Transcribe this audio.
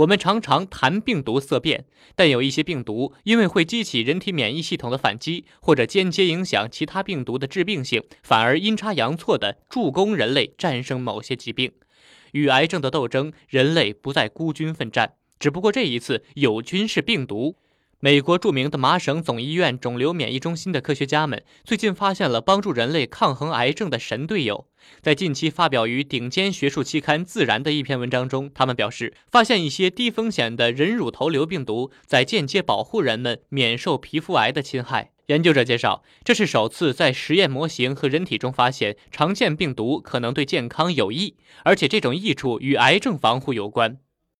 我们常常谈病毒色变，但有一些病毒因为会激起人体免疫系统的反击，或者间接影响其他病毒的致病性，反而阴差阳错地助攻人类战胜某些疾病。与癌症的斗争，人类不再孤军奋战，只不过这一次友军是病毒。美国著名的麻省总医院肿瘤免疫中心的科学家们最近发现了帮助人类抗衡癌症的神队友。在近期发表于顶尖学术期刊《自然》的一篇文章中，他们表示发现一些低风险的人乳头瘤病毒在间接保护人们免受皮肤癌的侵害。研究者介绍，这是首次在实验模型和人体中发现常见病毒可能对健康有益，而且这种益处与癌症防护有关。